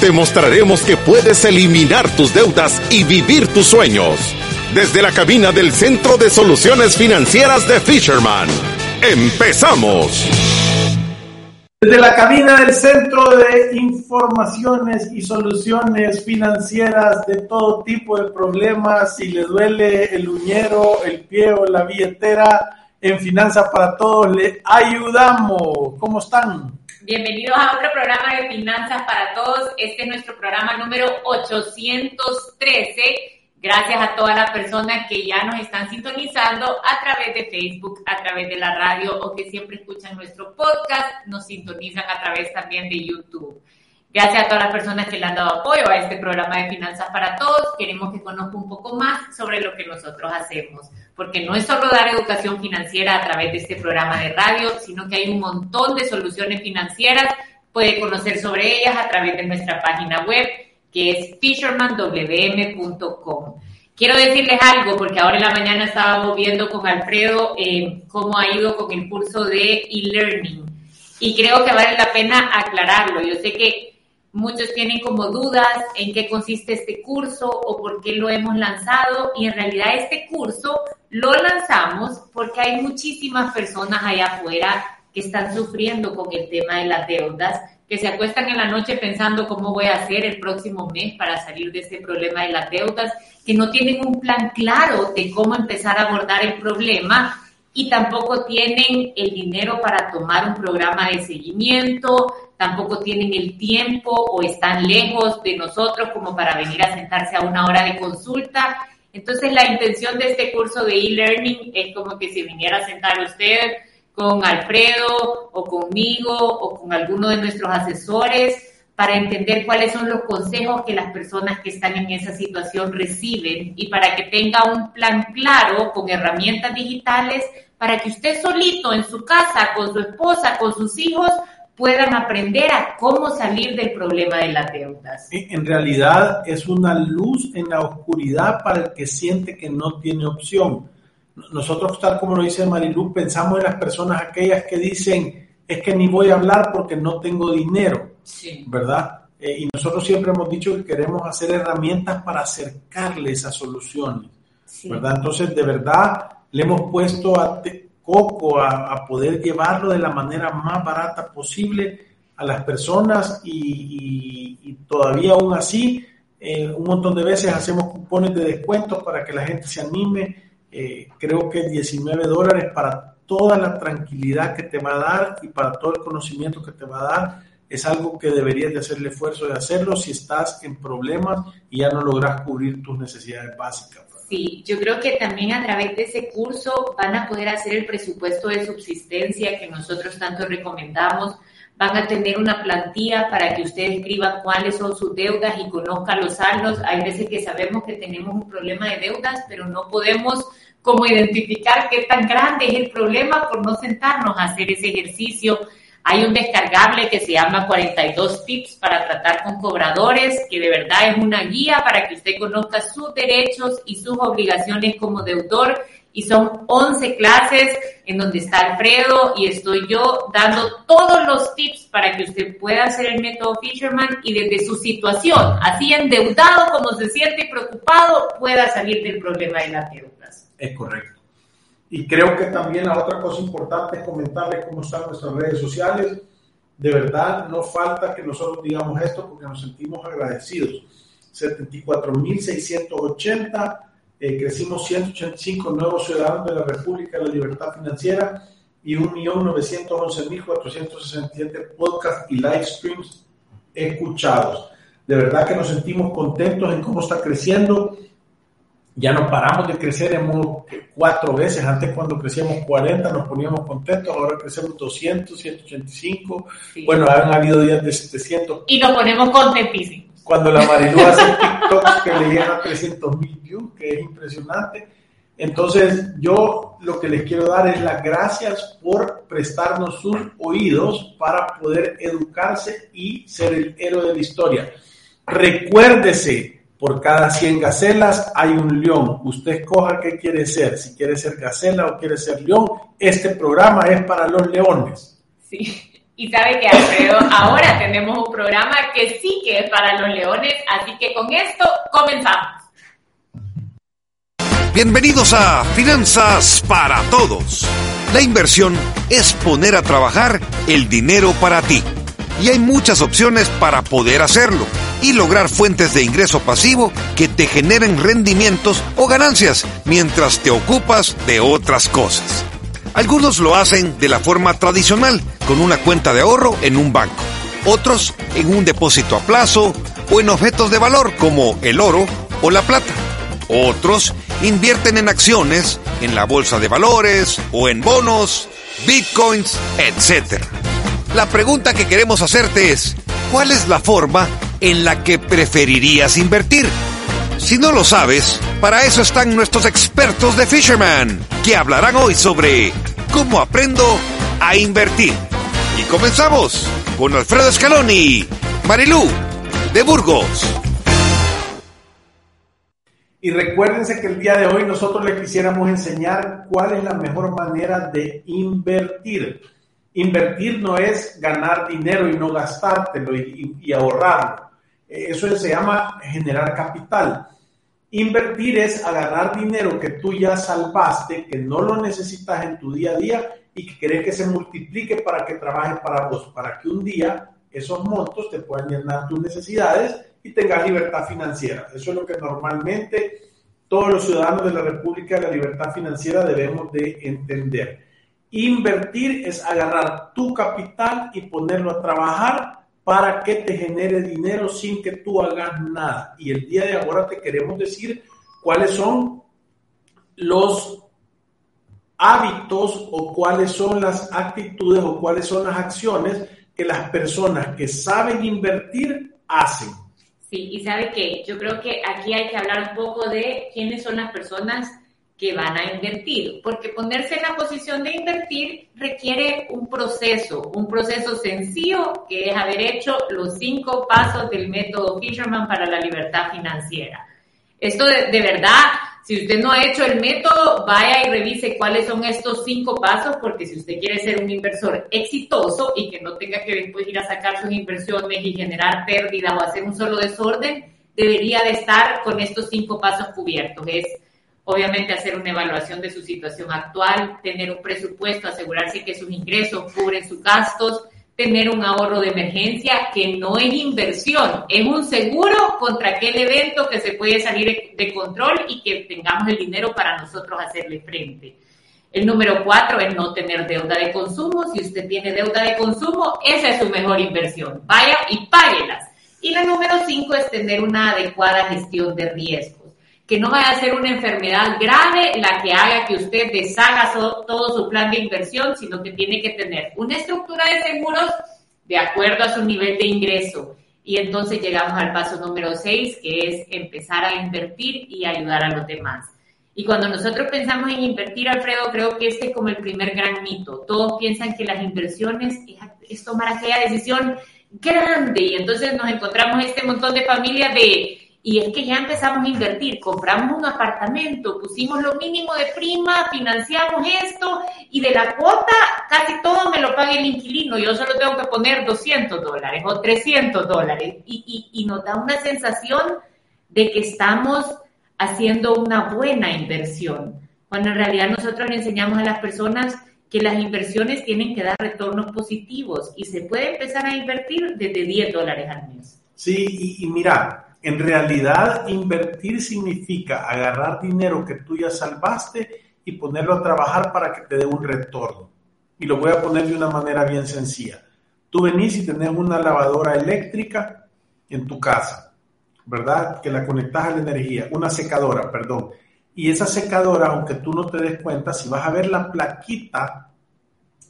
te mostraremos que puedes eliminar tus deudas y vivir tus sueños. Desde la cabina del Centro de Soluciones Financieras de Fisherman. ¡Empezamos! Desde la cabina del Centro de Informaciones y Soluciones Financieras de todo tipo de problemas, si le duele el uñero, el pie o la billetera, en Finanzas para Todos le ayudamos. ¿Cómo están? Bienvenidos a otro programa de Finanzas para Todos. Este es nuestro programa número 813. Gracias a todas las personas que ya nos están sintonizando a través de Facebook, a través de la radio o que siempre escuchan nuestro podcast, nos sintonizan a través también de YouTube. Gracias a todas las personas que le han dado apoyo a este programa de Finanzas para Todos. Queremos que conozca un poco más sobre lo que nosotros hacemos, porque no es solo dar educación financiera a través de este programa de radio, sino que hay un montón de soluciones financieras. Puede conocer sobre ellas a través de nuestra página web, que es fishermanwm.com. Quiero decirles algo, porque ahora en la mañana estábamos viendo con Alfredo eh, cómo ha ido con el curso de e-learning. Y creo que vale la pena aclararlo. Yo sé que Muchos tienen como dudas en qué consiste este curso o por qué lo hemos lanzado y en realidad este curso lo lanzamos porque hay muchísimas personas allá afuera que están sufriendo con el tema de las deudas, que se acuestan en la noche pensando cómo voy a hacer el próximo mes para salir de este problema de las deudas, que no tienen un plan claro de cómo empezar a abordar el problema y tampoco tienen el dinero para tomar un programa de seguimiento, tampoco tienen el tiempo o están lejos de nosotros como para venir a sentarse a una hora de consulta. Entonces la intención de este curso de e-learning es como que se viniera a sentar usted con Alfredo o conmigo o con alguno de nuestros asesores para entender cuáles son los consejos que las personas que están en esa situación reciben y para que tenga un plan claro con herramientas digitales para que usted solito en su casa, con su esposa, con sus hijos, puedan aprender a cómo salir del problema de las deudas. En realidad es una luz en la oscuridad para el que siente que no tiene opción. Nosotros, tal como lo dice Marilu, pensamos en las personas aquellas que dicen, es que ni voy a hablar porque no tengo dinero, ¿verdad? Eh, y nosotros siempre hemos dicho que queremos hacer herramientas para acercarles a soluciones, ¿verdad? Entonces, de verdad, le hemos puesto a coco a, poder llevarlo de la manera más barata posible a las personas y, todavía aún así eh, un montón de veces hacemos cupones de descuentos para que la gente se anime. Eh, creo que 19 dólares para toda la tranquilidad que te va a dar y para todo el conocimiento que te va a dar es algo que deberías de hacer el esfuerzo de hacerlo si estás en problemas y ya no logras cubrir tus necesidades básicas. Sí, yo creo que también a través de ese curso van a poder hacer el presupuesto de subsistencia que nosotros tanto recomendamos. Van a tener una plantilla para que usted escriba cuáles son sus deudas y conozca los saldos. Hay veces que sabemos que tenemos un problema de deudas, pero no podemos como identificar qué tan grande es el problema por no sentarnos a hacer ese ejercicio hay un descargable que se llama 42 tips para tratar con cobradores, que de verdad es una guía para que usted conozca sus derechos y sus obligaciones como deudor. Y son 11 clases en donde está Alfredo y estoy yo dando todos los tips para que usted pueda hacer el método Fisherman y desde su situación, así endeudado como se siente preocupado, pueda salir del problema de las deudas. Es correcto. Y creo que también la otra cosa importante es comentarles cómo están nuestras redes sociales. De verdad, no falta que nosotros digamos esto porque nos sentimos agradecidos. 74.680, eh, crecimos 185 nuevos ciudadanos de la República de la Libertad Financiera y 1.911.467 podcasts y live streams escuchados. De verdad que nos sentimos contentos en cómo está creciendo ya no paramos de crecer, hemos cuatro veces, antes cuando crecíamos 40 nos poníamos contentos, ahora crecemos 200, 185, bueno, han habido días de 700. Y nos ponemos contentísimos. cuando la Marilu hace TikTok que le llegan a 300 mil views, que es impresionante. Entonces, yo lo que les quiero dar es las gracias por prestarnos sus oídos para poder educarse y ser el héroe de la historia. Recuérdese, por cada 100 gacelas hay un león. Usted escoja qué quiere ser, si quiere ser gacela o quiere ser león. Este programa es para los leones. Sí. Y sabe que Alfredo, ahora tenemos un programa que sí que es para los leones, así que con esto comenzamos. Bienvenidos a Finanzas para Todos. La inversión es poner a trabajar el dinero para ti. Y hay muchas opciones para poder hacerlo y lograr fuentes de ingreso pasivo que te generen rendimientos o ganancias mientras te ocupas de otras cosas. Algunos lo hacen de la forma tradicional, con una cuenta de ahorro en un banco. Otros en un depósito a plazo o en objetos de valor como el oro o la plata. Otros invierten en acciones, en la bolsa de valores o en bonos, bitcoins, etc. La pregunta que queremos hacerte es, ¿cuál es la forma en la que preferirías invertir? Si no lo sabes, para eso están nuestros expertos de Fisherman, que hablarán hoy sobre cómo aprendo a invertir. Y comenzamos con Alfredo Scaloni, Marilú, de Burgos. Y recuérdense que el día de hoy nosotros les quisiéramos enseñar cuál es la mejor manera de invertir. Invertir no es ganar dinero y no gastártelo y, y ahorrarlo. Eso se llama generar capital. Invertir es agarrar dinero que tú ya salvaste, que no lo necesitas en tu día a día y que querés que se multiplique para que trabaje para vos, para que un día esos montos te puedan llenar tus necesidades y tengas libertad financiera. Eso es lo que normalmente todos los ciudadanos de la República de la Libertad Financiera debemos de entender. Invertir es agarrar tu capital y ponerlo a trabajar para que te genere dinero sin que tú hagas nada. Y el día de ahora te queremos decir cuáles son los hábitos o cuáles son las actitudes o cuáles son las acciones que las personas que saben invertir hacen. Sí, y sabe que yo creo que aquí hay que hablar un poco de quiénes son las personas que van a invertir, porque ponerse en la posición de invertir requiere un proceso, un proceso sencillo que es haber hecho los cinco pasos del método Fisherman para la libertad financiera. Esto de, verdad, si usted no ha hecho el método, vaya y revise cuáles son estos cinco pasos, porque si usted quiere ser un inversor exitoso y que no tenga que después ir a sacar sus inversiones y generar pérdida o hacer un solo desorden, debería de estar con estos cinco pasos cubiertos. Es obviamente hacer una evaluación de su situación actual, tener un presupuesto, asegurarse que sus ingresos cubren sus gastos, tener un ahorro de emergencia que no es inversión, es un seguro contra aquel evento que se puede salir de control y que tengamos el dinero para nosotros hacerle frente. El número cuatro es no tener deuda de consumo. Si usted tiene deuda de consumo, esa es su mejor inversión. Vaya y páguelas. Y la número cinco es tener una adecuada gestión de riesgo que no vaya a ser una enfermedad grave la que haga que usted deshaga todo su plan de inversión, sino que tiene que tener una estructura de seguros de acuerdo a su nivel de ingreso. Y entonces llegamos al paso número 6, que es empezar a invertir y ayudar a los demás. Y cuando nosotros pensamos en invertir, Alfredo, creo que este es como el primer gran mito. Todos piensan que las inversiones es tomar aquella decisión grande y entonces nos encontramos este montón de familias de y es que ya empezamos a invertir, compramos un apartamento, pusimos lo mínimo de prima, financiamos esto y de la cuota casi todo me lo paga el inquilino, yo solo tengo que poner 200 dólares o 300 dólares. Y, y, y nos da una sensación de que estamos haciendo una buena inversión, cuando en realidad nosotros le enseñamos a las personas que las inversiones tienen que dar retornos positivos y se puede empezar a invertir desde 10 dólares al mes. Sí, y, y mira, en realidad, invertir significa agarrar dinero que tú ya salvaste y ponerlo a trabajar para que te dé un retorno. Y lo voy a poner de una manera bien sencilla. Tú venís y tenés una lavadora eléctrica en tu casa, ¿verdad? Que la conectas a la energía, una secadora, perdón. Y esa secadora, aunque tú no te des cuenta, si vas a ver la plaquita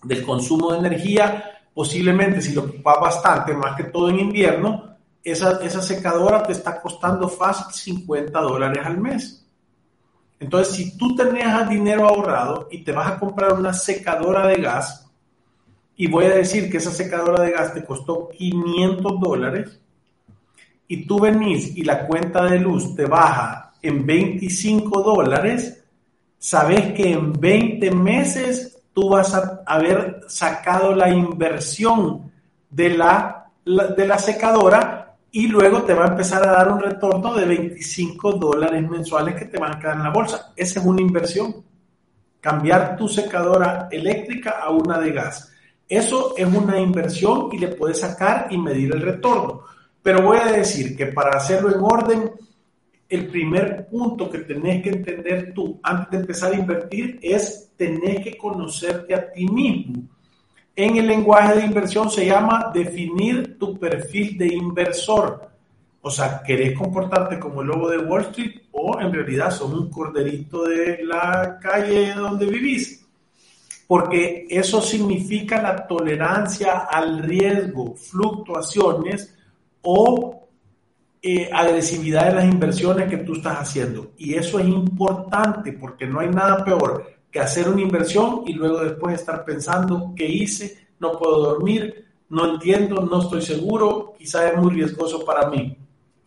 del consumo de energía, posiblemente si lo ocupas bastante, más que todo en invierno, esa, esa secadora te está costando fácil 50 dólares al mes. Entonces, si tú tenías dinero ahorrado y te vas a comprar una secadora de gas, y voy a decir que esa secadora de gas te costó 500 dólares, y tú venís y la cuenta de luz te baja en 25 dólares, sabes que en 20 meses tú vas a haber sacado la inversión de la, de la secadora y luego te va a empezar a dar un retorno de 25 dólares mensuales que te van a quedar en la bolsa. Esa es una inversión. Cambiar tu secadora eléctrica a una de gas. Eso es una inversión y le puedes sacar y medir el retorno. Pero voy a decir que para hacerlo en orden, el primer punto que tenés que entender tú antes de empezar a invertir es tener que conocerte a ti mismo. En el lenguaje de inversión se llama definir tu perfil de inversor. O sea, ¿querés comportarte como el lobo de Wall Street o en realidad sos un corderito de la calle donde vivís? Porque eso significa la tolerancia al riesgo, fluctuaciones o eh, agresividad en las inversiones que tú estás haciendo. Y eso es importante porque no hay nada peor hacer una inversión y luego después estar pensando qué hice, no puedo dormir, no entiendo, no estoy seguro, quizá es muy riesgoso para mí.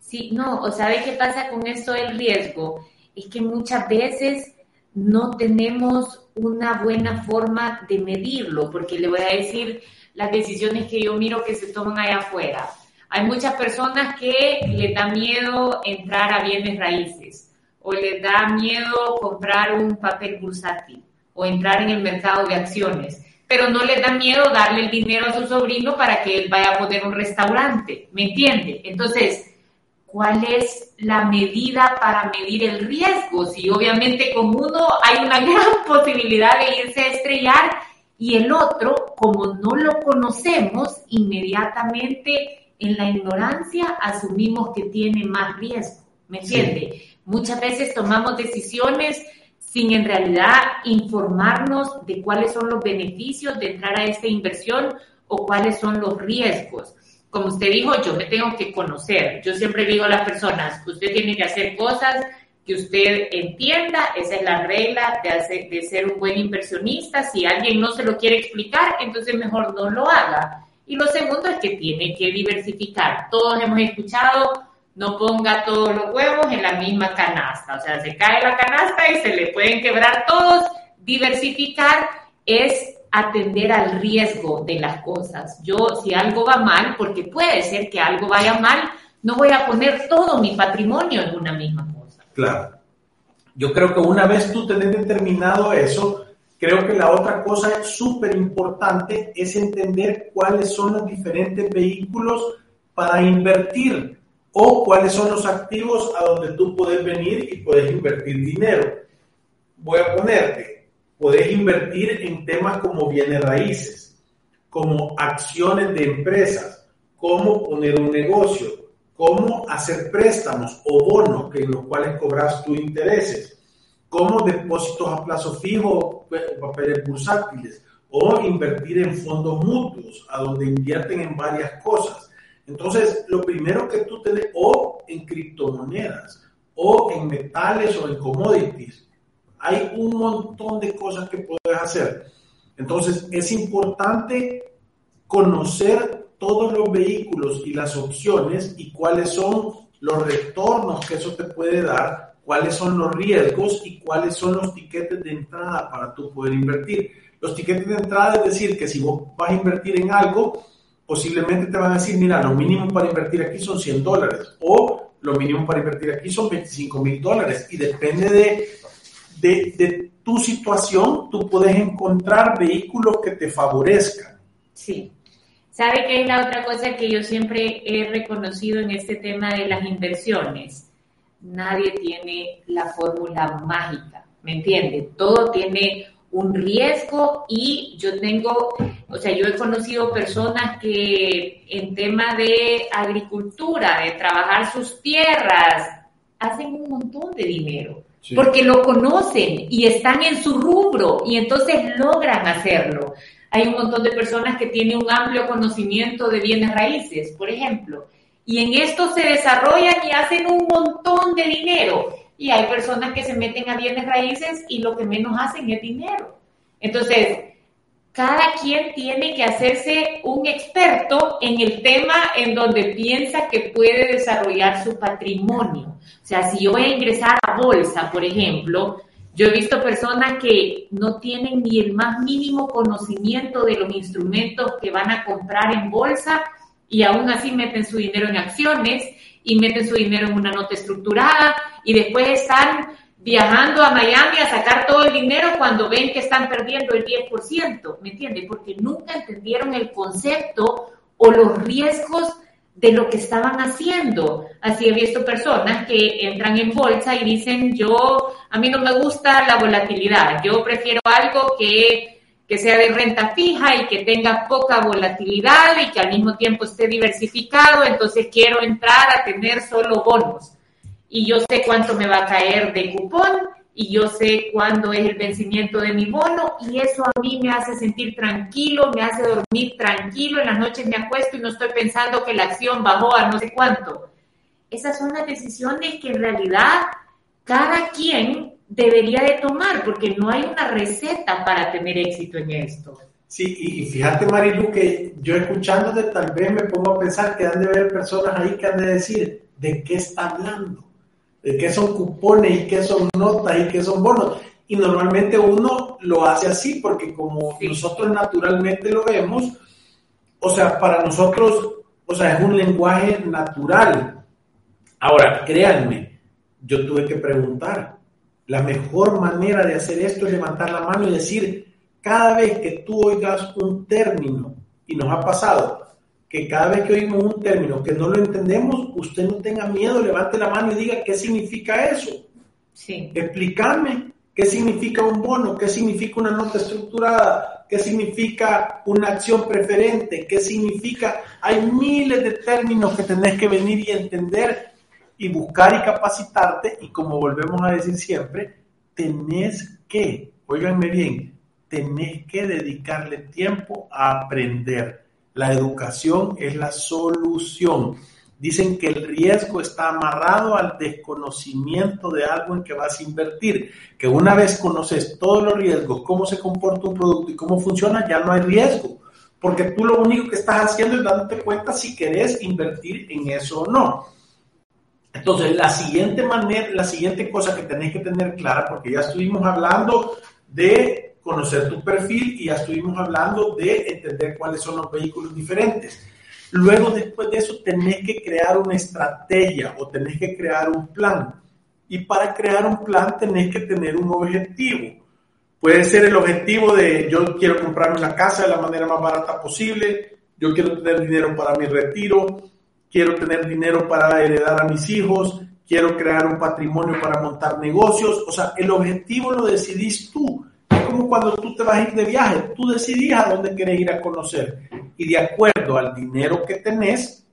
Sí, no, o sabe qué pasa con esto del riesgo, es que muchas veces no tenemos una buena forma de medirlo, porque le voy a decir las decisiones que yo miro que se toman allá afuera. Hay muchas personas que les da miedo entrar a bienes raíces o les da miedo comprar un papel bursátil o entrar en el mercado de acciones, pero no les da miedo darle el dinero a su sobrino para que él vaya a poner un restaurante, ¿me entiende? Entonces, ¿cuál es la medida para medir el riesgo? Si obviamente con uno hay una gran posibilidad de irse a estrellar y el otro, como no lo conocemos, inmediatamente en la ignorancia asumimos que tiene más riesgo, ¿me entiende? Muchas veces tomamos decisiones sin en realidad informarnos de cuáles son los beneficios de entrar a esta inversión o cuáles son los riesgos. Como usted dijo, yo me tengo que conocer. Yo siempre digo a las personas, usted tiene que hacer cosas que usted entienda, esa es la regla de, de ser un buen inversionista. Si alguien no se lo quiere explicar, entonces mejor no lo haga. Y lo segundo es que tiene que diversificar. Todos hemos escuchado, no ponga todos los huevos en la misma canasta. O sea, se cae la canasta y se le pueden quebrar todos. Diversificar es atender al riesgo de las cosas. Yo, si algo va mal, porque puede ser que algo vaya mal, no voy a poner todo mi patrimonio en una misma cosa. Claro. Yo creo que una vez tú tenés determinado eso, Creo que la otra cosa súper importante es entender cuáles son los diferentes vehículos para invertir o cuáles son los activos a donde tú puedes venir y puedes invertir dinero. Voy a ponerte, puedes invertir en temas como bienes raíces, como acciones de empresas, cómo poner un negocio, cómo hacer préstamos o bonos que en los cuales cobras tus intereses como depósitos a plazo fijo o papeles bursátiles o invertir en fondos mutuos, a donde invierten en varias cosas. Entonces, lo primero que tú tienes, o en criptomonedas, o en metales o en commodities, hay un montón de cosas que puedes hacer. Entonces, es importante conocer todos los vehículos y las opciones y cuáles son los retornos que eso te puede dar cuáles son los riesgos y cuáles son los tiquetes de entrada para tú poder invertir. Los tiquetes de entrada es decir que si vos vas a invertir en algo, posiblemente te van a decir, mira, lo mínimo para invertir aquí son 100 dólares o lo mínimo para invertir aquí son 25 mil dólares y depende de, de, de tu situación, tú puedes encontrar vehículos que te favorezcan. Sí. ¿Sabe qué es la otra cosa que yo siempre he reconocido en este tema de las inversiones? nadie tiene la fórmula mágica, ¿me entiende? Todo tiene un riesgo y yo tengo, o sea, yo he conocido personas que en tema de agricultura, de trabajar sus tierras, hacen un montón de dinero. Porque lo conocen y están en su rubro y entonces logran hacerlo. Hay un montón de personas que tienen un amplio conocimiento de bienes raíces, por ejemplo, Y en esto se desarrollan y hacen un montón de dinero. Y hay personas que se meten a bienes raíces y lo que menos hacen es dinero. Entonces, cada quien tiene que hacerse un experto en el tema en donde piensa que puede desarrollar su patrimonio. O sea, si yo voy a ingresar a bolsa, por ejemplo, yo he visto personas que no tienen ni el más mínimo conocimiento de los instrumentos que van a comprar en bolsa y aún así meten su dinero en acciones y meten su dinero en una nota estructurada y después están viajando a Miami a sacar todo el dinero cuando ven que están perdiendo el 10%, ¿me entiendes? Porque nunca entendieron el concepto o los riesgos de lo que estaban haciendo. Así he visto personas que entran en bolsa y dicen, yo, a mí no me gusta la volatilidad, yo prefiero algo que, que sea de renta fija y que tenga poca volatilidad y que al mismo tiempo esté diversificado, entonces quiero entrar a tener solo bonos y yo sé cuánto me va a caer de cupón y yo sé cuándo es el vencimiento de mi bono y eso a mí me hace sentir tranquilo, me hace dormir tranquilo, en las noches me acuesto y no estoy pensando que la acción bajó a no sé cuánto. Esas son las decisiones que en realidad cada quien debería de tomar porque no hay una receta para tener éxito en esto. Sí, y fíjate Marilu que yo escuchándote tal vez me pongo a pensar que han de haber personas ahí que han de decir, ¿de qué está hablando? de qué son cupones y qué son notas y qué son bonos. Y normalmente uno lo hace así porque como nosotros naturalmente lo vemos, o sea, para nosotros, o sea, es un lenguaje natural. Ahora, créanme, yo tuve que preguntar. La mejor manera de hacer esto es levantar la mano y decir, cada vez que tú oigas un término, y nos ha pasado, que cada vez que oímos un término que no lo entendemos, usted no tenga miedo, levante la mano y diga qué significa eso. Sí. Explícame qué significa un bono, qué significa una nota estructurada, qué significa una acción preferente, qué significa... Hay miles de términos que tenés que venir y entender y buscar y capacitarte y como volvemos a decir siempre, tenés que, oiganme bien, tenés que dedicarle tiempo a aprender la educación es la solución. Dicen que el riesgo está amarrado al desconocimiento de algo en que vas a invertir, que una vez conoces todos los riesgos, cómo se comporta un producto y cómo funciona, ya no hay riesgo, porque tú lo único que estás haciendo es dándote cuenta si querés invertir en eso o no. Entonces, la siguiente manera, la siguiente cosa que tenés que tener clara, porque ya estuvimos hablando de conocer tu perfil y ya estuvimos hablando de entender cuáles son los vehículos diferentes. Luego, después de eso, tenés que crear una estrategia o tenés que crear un plan. Y para crear un plan tenés que tener un objetivo. Puede ser el objetivo de yo quiero comprarme una casa de la manera más barata posible, yo quiero tener dinero para mi retiro, quiero tener dinero para heredar a mis hijos, quiero crear un patrimonio para montar negocios. O sea, el objetivo lo decidís tú. Como cuando tú te vas a ir de viaje, tú decidís a dónde quieres ir a conocer. Y de acuerdo al dinero que tenés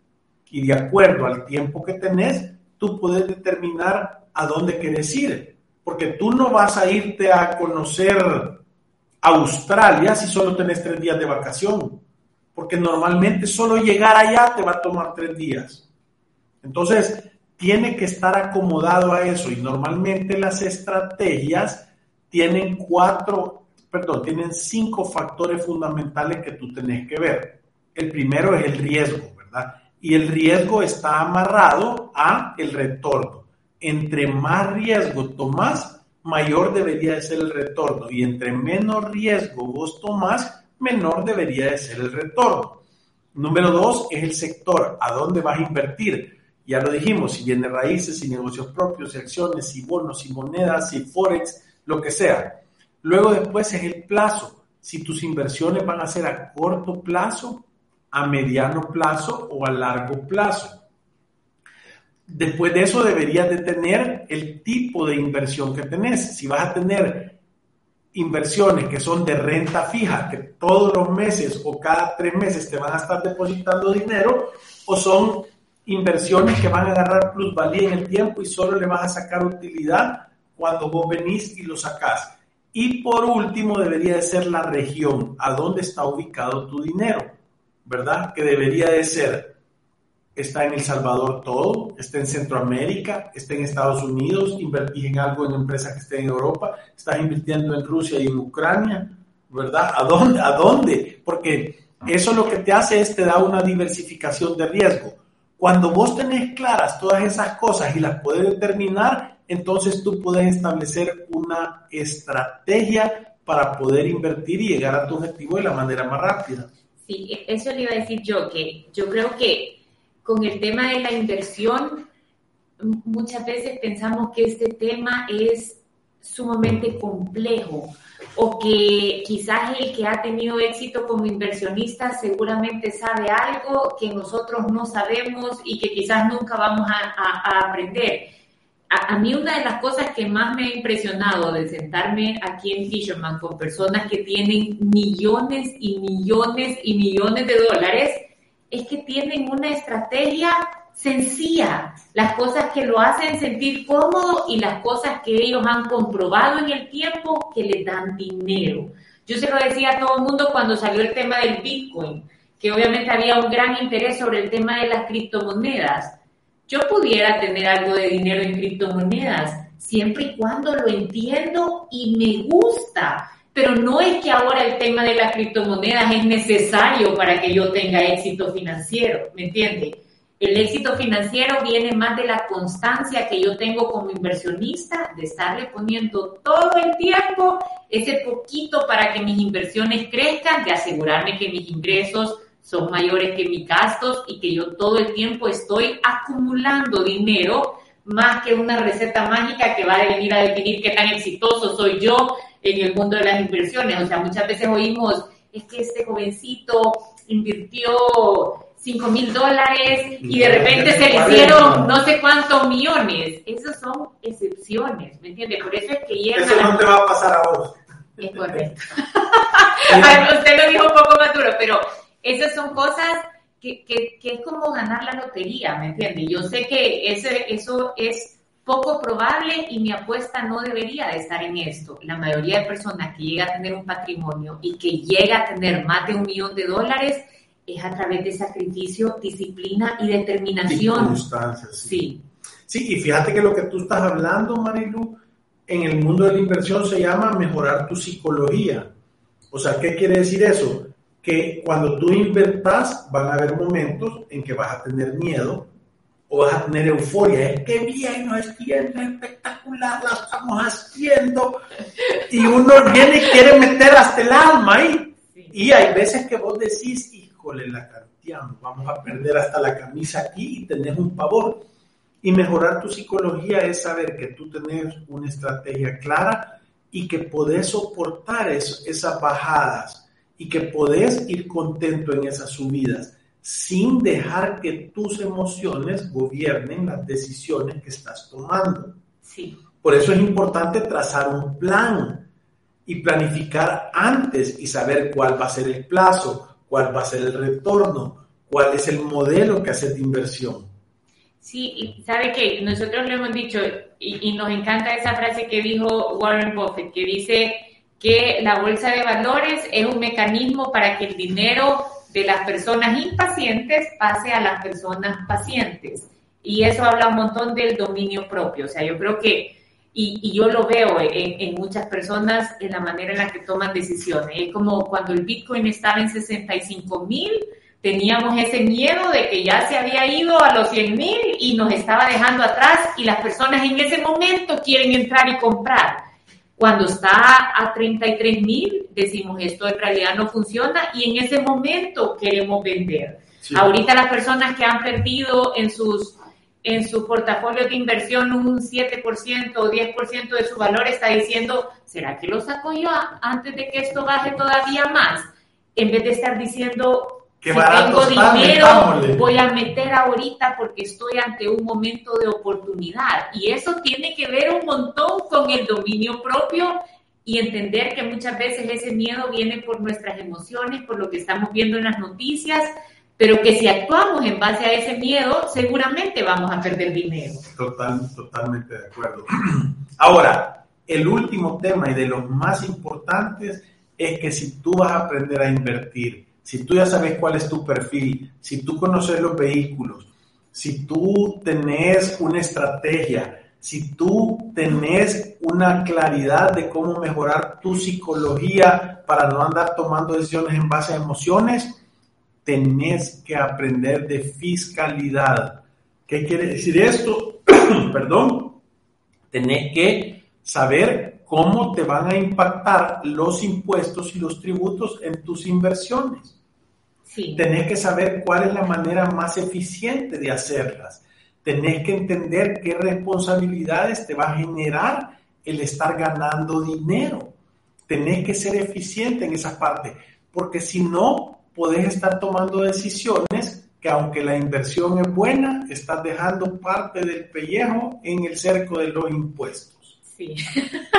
y de acuerdo al tiempo que tenés, tú puedes determinar a dónde quieres ir, porque tú no vas a irte a conocer Australia si solo tenés tres días de vacación, porque normalmente solo llegar allá te va a tomar tres días. Entonces, tiene que estar acomodado a eso y normalmente las estrategias tienen cuatro, perdón, tienen cinco factores fundamentales que tú tenés que ver. El primero es el riesgo, ¿verdad? Y el riesgo está amarrado a el retorno. Entre más riesgo tomás, mayor debería de ser el retorno. Y entre menos riesgo vos tomás, menor debería de ser el retorno. Número dos es el sector, a dónde vas a invertir. Ya lo dijimos, si viene raíces, si negocios propios, si acciones, si bonos, si monedas, si forex, lo que sea. Luego después es el plazo. Si tus inversiones van a ser a corto plazo, a mediano plazo o a largo plazo. Después de eso deberías de tener el tipo de inversión que tenés. Si vas a tener inversiones que son de renta fija, que todos los meses o cada tres meses te van a estar depositando dinero, o son inversiones que van a agarrar plusvalía en el tiempo y solo le vas a sacar utilidad cuando vos venís y lo sacás. Y por último, debería de ser la región, a dónde está ubicado tu dinero, ¿verdad? Que debería de ser está en El Salvador todo, está en Centroamérica, está en Estados Unidos, invertís en algo en empresas que estén en Europa, estás invirtiendo en Rusia y en Ucrania, ¿verdad? ¿A dónde? ¿A dónde? Porque eso lo que te hace es te da una diversificación de riesgo. Cuando vos tenés claras todas esas cosas y las puedes determinar, entonces tú puedes establecer una estrategia para poder invertir y llegar a tu objetivo de la manera más rápida. Sí, eso le iba a decir yo, que yo creo que con el tema de la inversión, muchas veces pensamos que este tema es sumamente complejo o que quizás el que ha tenido éxito como inversionista seguramente sabe algo que nosotros no sabemos y que quizás nunca vamos a, aprender. A, a, mí una de las cosas que más me ha impresionado de sentarme aquí en Fisherman con personas que tienen millones y millones y millones de dólares es que tienen una estrategia sencilla, las cosas que lo hacen sentir cómodo y las cosas que ellos han comprobado en el tiempo que les dan dinero. Yo se lo decía a todo el mundo cuando salió el tema del Bitcoin, que obviamente había un gran interés sobre el tema de las criptomonedas. Yo pudiera tener algo de dinero en criptomonedas siempre y cuando lo entiendo y me gusta pero no es que ahora el tema de las criptomonedas es necesario para que yo tenga éxito financiero, ¿me entiende? El éxito financiero viene más de la constancia que yo tengo como inversionista, de estarle poniendo todo el tiempo ese poquito para que mis inversiones crezcan, de asegurarme que mis ingresos son mayores que mis gastos y que yo todo el tiempo estoy acumulando dinero más que una receta mágica que va a venir a definir qué tan exitoso soy yo en el mundo de las inversiones. O sea, muchas veces oímos, es que este jovencito invirtió 5 mil dólares y de repente se le hicieron no sé cuántos millones. Esas son excepciones, ¿me entiendes? Por eso es que llega... Eso no te va a pasar a vos. Es correcto. Usted lo dijo un poco más duro, pero esas son cosas que, que, que, es como ganar la lotería, ¿me entiendes? Yo sé que ese, eso es poco probable y mi apuesta no debería de estar en esto. La mayoría de personas que llega a tener un patrimonio y que llega a tener más de un millón de dólares es a través de sacrificio, disciplina y determinación. sí. sí. y fíjate que lo que tú estás hablando, Marilu, en el mundo de la inversión se llama mejorar tu psicología. O sea, ¿qué quiere decir eso? Que cuando tú invertas van a haber momentos en que vas a tener miedo, o vas a tener euforia, es que bien, no es bien, espectacular, la estamos haciendo. Y uno viene y quiere meter hasta el alma ahí. Y hay veces que vos decís, híjole, la canteamos, vamos a perder hasta la camisa aquí y tenés un pavor. Y mejorar tu psicología es saber que tú tenés una estrategia clara y que podés soportar esas bajadas y que podés ir contento en esas subidas sin dejar que tus emociones gobiernen las decisiones que estás tomando. Sí. Por eso es importante trazar un plan y planificar antes y saber cuál va a ser el plazo, cuál va a ser el retorno, cuál es el modelo que haces de inversión. Sí, y sabe que nosotros lo hemos dicho y, y nos encanta esa frase que dijo Warren Buffett, que dice que la bolsa de valores es un mecanismo para que el dinero de las personas impacientes pase a las personas pacientes. Y eso habla un montón del dominio propio. O sea, yo creo que, y, yo lo veo en, muchas personas en la manera en la que toman decisiones. Es como cuando el Bitcoin estaba en 65 mil, teníamos ese miedo de que ya se había ido a los 100 mil y nos estaba dejando atrás y las personas en ese momento quieren entrar y comprar. Cuando está a 33 mil, decimos esto en realidad no funciona y en ese momento queremos vender. Ahorita las personas que han perdido en sus en su portafolio de inversión un 7% o 10% de su valor está diciendo, ¿será que lo saco yo antes de que esto baje todavía más? En vez de estar diciendo, si tengo dinero, voy a meter ahorita porque estoy ante un momento de oportunidad. Y eso tiene que ver un montón con el dominio propio y entender que muchas veces ese miedo viene por nuestras emociones, por lo que estamos viendo en las noticias, pero que si actuamos en base a ese miedo, seguramente vamos a perder dinero. Total, totalmente de acuerdo. Ahora, el último tema y de los más importantes es que si tú vas a aprender a invertir, si tú ya sabes cuál es tu perfil, si tú conoces los vehículos, si tú tenés una estrategia, si tú tenés una claridad de cómo mejorar tu psicología para no andar tomando decisiones en base a emociones, tenés que aprender de fiscalidad. ¿Qué quiere decir esto? Perdón. Tenés que saber cómo te van a impactar los impuestos y los tributos en tus inversiones. Sí. Tenés que saber cuál es la manera más eficiente de hacerlas. Tenés que entender qué responsabilidades te va a generar el estar ganando dinero. Tenés que ser eficiente en esa parte, porque si no, podés estar tomando decisiones que aunque la inversión es buena, estás dejando parte del pellejo en el cerco de los impuestos. Sí.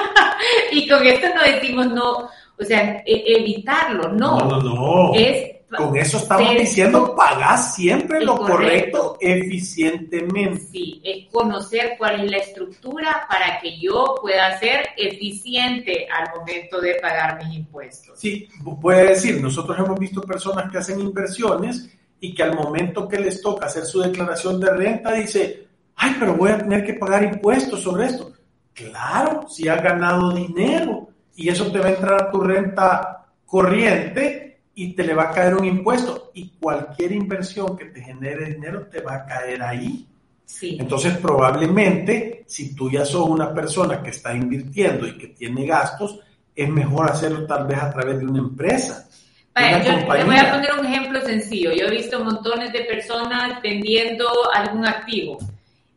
y con esto no decimos no, o sea, e, evitarlo, no. No, no, no. Es con eso estamos diciendo, pagar siempre lo correcto. eficientemente. Sí, es conocer cuál es la estructura para que yo pueda ser eficiente al momento de pagar mis impuestos. Sí, puede decir, nosotros hemos visto personas que hacen inversiones y que al momento que les toca hacer su declaración de renta dice, ay, pero voy a tener que pagar impuestos sobre esto. Claro, si has ganado dinero y eso te va a entrar a tu renta corriente, y te le va a caer un impuesto y cualquier inversión que te genere dinero te va a caer ahí. Sí. Entonces, probablemente, si tú ya sos una persona que está invirtiendo y que tiene gastos, es mejor hacerlo tal vez a través de una empresa. yo te voy a poner un ejemplo sencillo. Yo he visto montones de personas vendiendo algún activo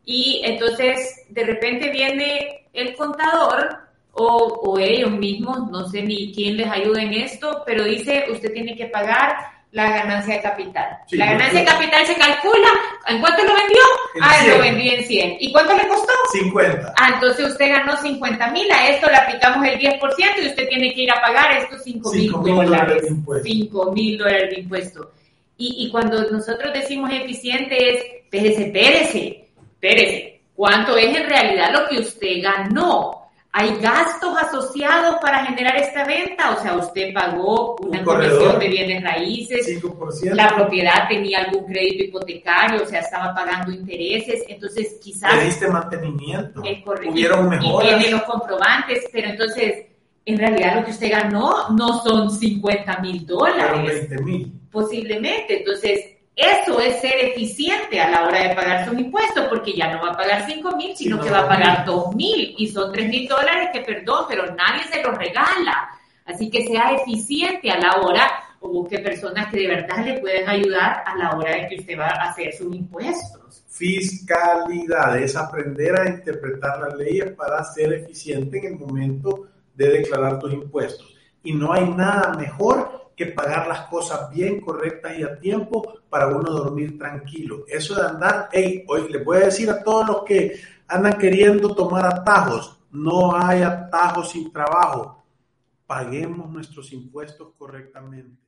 y entonces de repente viene el contador o, o, ellos mismos, no sé ni quién les ayuda en esto, pero dice usted tiene que pagar la ganancia de capital. la ganancia de capital se calcula, ¿en cuánto lo vendió? ah, lo vendió en 100. ¿Y cuánto le costó? 50. Ah, entonces usted ganó 50 mil, a esto le aplicamos el 10% y usted tiene que ir a pagar estos 5 mil dólares. 5 mil dólares de impuesto. Y, y cuando nosotros decimos eficiente es, espérese, espérese, espérese, ¿cuánto es en realidad lo que usted ganó? ¿Hay gastos asociados para generar esta venta? O sea, usted pagó una comisión de bienes raíces, 5%. la propiedad tenía algún crédito hipotecario, o sea, estaba pagando intereses, entonces quizás... Le diste mantenimiento. Es correcto. Hubieron mejoras. Y tiene los comprobantes, pero entonces, en realidad lo que usted ganó no son 50 mil dólares. 20 mil. Posiblemente, entonces eso es ser eficiente a la hora de pagar sus impuestos, porque ya no va a pagar 5 mil, sino que va a pagar 2 mil y son 3 mil dólares que, perdón, pero nadie se los regala. Así que sea eficiente a la hora o busque personas que de verdad le pueden ayudar a la hora de que usted va a hacer sus impuestos. Fiscalidad es aprender a interpretar las leyes para ser eficiente en el momento de declarar tus impuestos. Y no hay nada mejor que pagar las cosas bien, correctas y a tiempo para uno dormir tranquilo. Eso de andar, hey, hoy les voy a decir a todos los que andan queriendo tomar atajos, no hay atajos sin trabajo. Paguemos nuestros impuestos correctamente.